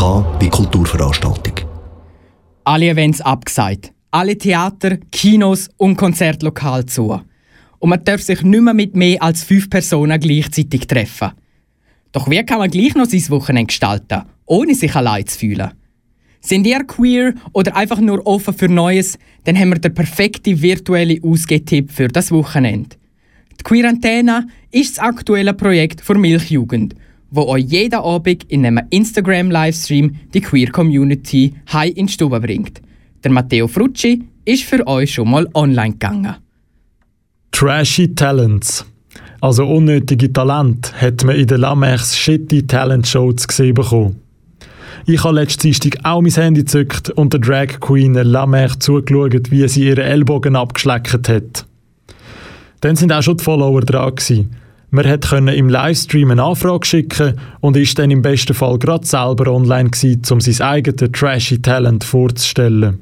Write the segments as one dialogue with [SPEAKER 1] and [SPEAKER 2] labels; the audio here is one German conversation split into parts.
[SPEAKER 1] Wie Kulturveranstaltung.
[SPEAKER 2] Alle Events abgesagt. Alle Theater, Kinos und Konzertlokale zu. Und man darf sich nicht mehr mit mehr als fünf Personen gleichzeitig treffen. Doch wie kann man gleich noch sein Wochenende gestalten, ohne sich allein zu fühlen? Sind ihr queer oder einfach nur offen für Neues, dann haben wir den perfekten virtuellen Ausgehtipp für das Wochenende. Die Queerantena ist das aktuelle Projekt für Milchjugend, wo euch jeden Abend in einem Instagram-Livestream die Queer Community heim in die Stube bringt. Der Matteo Frucci ist für euch schon mal online gegangen.
[SPEAKER 3] Trashy Talents. Also unnötige Talent hat man in der Lamechs Shitty Talent Show zu sehen bekommen. Ich habe letzten Dienstag auch mein Handy gezückt und der Drag Queen Lamech zugeschaut, wie sie ihre Ellbogen abgeschleckt hat. Dann sind auch schon die Follower dran gewesen. Man konnte im Livestream eine Anfrage schicken und ist dann im besten Fall gerade selber online gewesen, um sein eigenes trashy Talent vorzustellen.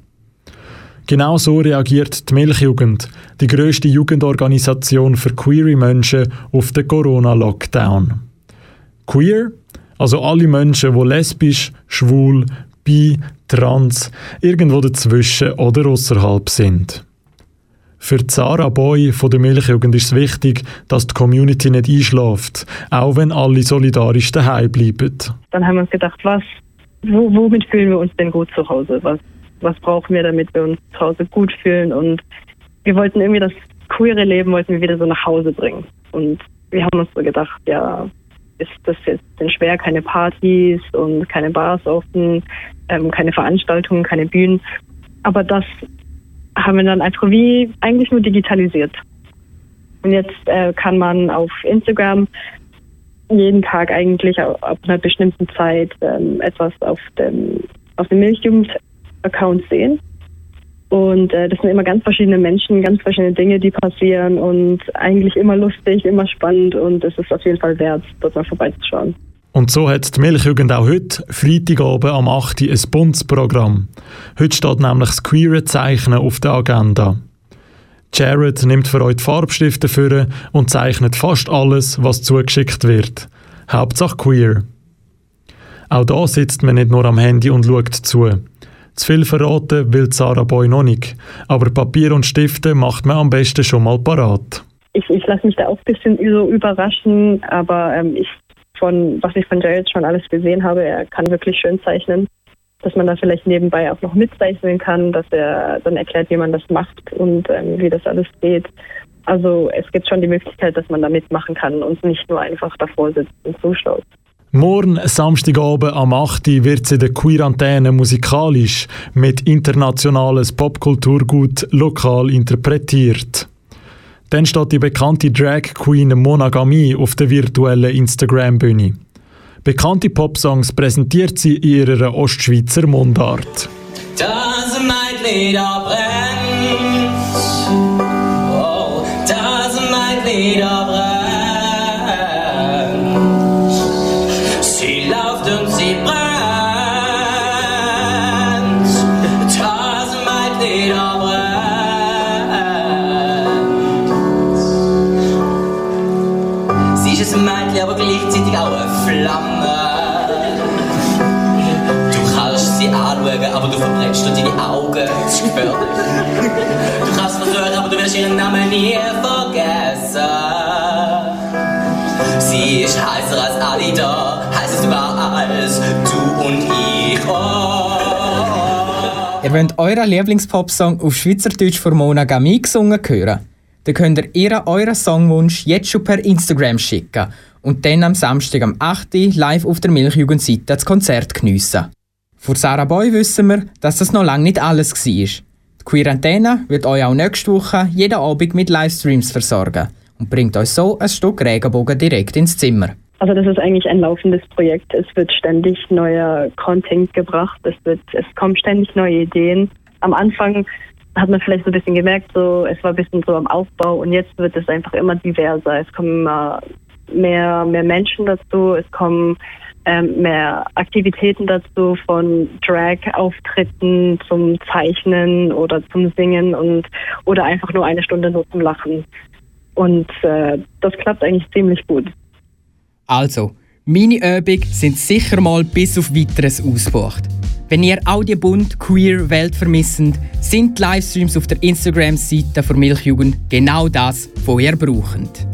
[SPEAKER 3] Genau so reagiert die Milchjugend, die grösste Jugendorganisation für queere Menschen, auf den Corona-Lockdown. Queer, also alle Menschen, die lesbisch, schwul, bi, trans, irgendwo dazwischen oder außerhalb sind. Für Zara Boy von der Milchjugend ist es wichtig, dass die Community nicht einschläft, auch wenn alle solidarisch daheim bleiben.
[SPEAKER 4] Dann haben wir uns gedacht, was, wo, womit fühlen wir uns denn gut zu Hause? Was, was brauchen wir, damit wir uns zu Hause gut fühlen? Und wir wollten irgendwie das queere Leben wollten wir wieder so nach Hause bringen. Und wir haben uns so gedacht, ja, ist das jetzt denn schwer, keine Partys und keine Bars offen, ähm, keine Veranstaltungen, keine Bühnen. Aber das haben wir dann einfach wie eigentlich nur digitalisiert. Und jetzt äh, kann man auf Instagram jeden Tag eigentlich ab einer bestimmten Zeit ähm, etwas auf dem, auf dem Milchjugend-Account sehen. Und äh, das sind immer ganz verschiedene Menschen, ganz verschiedene Dinge, die passieren und eigentlich immer lustig, immer spannend und es ist auf jeden Fall wert, dort mal vorbeizuschauen.
[SPEAKER 3] Und so hat die Milchjugend auch heute, Freitagabend am 8. Uhr, ein buntes Programm. Heute steht nämlich das queere Zeichnen auf der Agenda. Jared nimmt für euch die Farbstifte für und zeichnet fast alles, was zugeschickt wird. Hauptsache queer. Auch da sitzt man nicht nur am Handy und schaut zu. Zu viel verraten will Sarah Boy noch nicht, aber Papier und Stifte macht man am besten schon mal parat.
[SPEAKER 4] Ich, ich lasse mich da auch ein bisschen so überraschen, aber ähm, ich von, was ich von Jared schon alles gesehen habe, er kann wirklich schön zeichnen. Dass man da vielleicht nebenbei auch noch mitzeichnen kann, dass er dann erklärt, wie man das macht und ähm, wie das alles geht. Also es gibt schon die Möglichkeit, dass man da mitmachen kann und nicht nur einfach davor sitzt und zuschaut.
[SPEAKER 3] Morgen, Samstagabend am 8. wird sie der Queer Antenne musikalisch mit internationales Popkulturgut lokal interpretiert. Dann steht die bekannte Drag Queen Monogamie auf der virtuellen Instagram-Bühne. Bekannte Popsongs präsentiert sie in ihrer Ostschweizer Mundart. Das Meidlied brennt, oh, das Meidlied brennt. Ihren Namen nie vergessen. Sie ist heißer als alle da, heißest überall als du und ich. Oh.
[SPEAKER 2] Ihr wollt euren Lieblingspopsong auf Schweizerdeutsch von Mona Gami gesungen hören? Dann könnt ihr euren Songwunsch jetzt schon per Instagram schicken und dann am Samstag am 8. live auf der Milchjugendseite das Konzert geniessen. Vor Sarah Boy wissen wir, dass das noch lange nicht alles war. Queer Antenne wird euch auch nächste Woche jeden Abend mit Livestreams versorgen und bringt euch so ein Stück Regenbogen direkt ins Zimmer.
[SPEAKER 4] Also das ist eigentlich ein laufendes Projekt. Es wird ständig neuer Content gebracht, es, wird, es kommen ständig neue Ideen. Am Anfang hat man vielleicht so ein bisschen gemerkt, so es war ein bisschen so am Aufbau und jetzt wird es einfach immer diverser. Es kommen immer mehr, mehr Menschen dazu, es kommen ähm, mehr Aktivitäten dazu, von Drag-Auftritten zum Zeichnen oder zum Singen und oder einfach nur eine Stunde nur zum Lachen. Und äh, das klappt eigentlich ziemlich gut.
[SPEAKER 2] Also, Meine Übungen sind sicher mal bis auf weiteres ausgebucht. Wenn ihr auch die bunt queer Welt vermisst, sind die Livestreams auf der Instagram-Seite der Milchjugend genau das, was ihr braucht.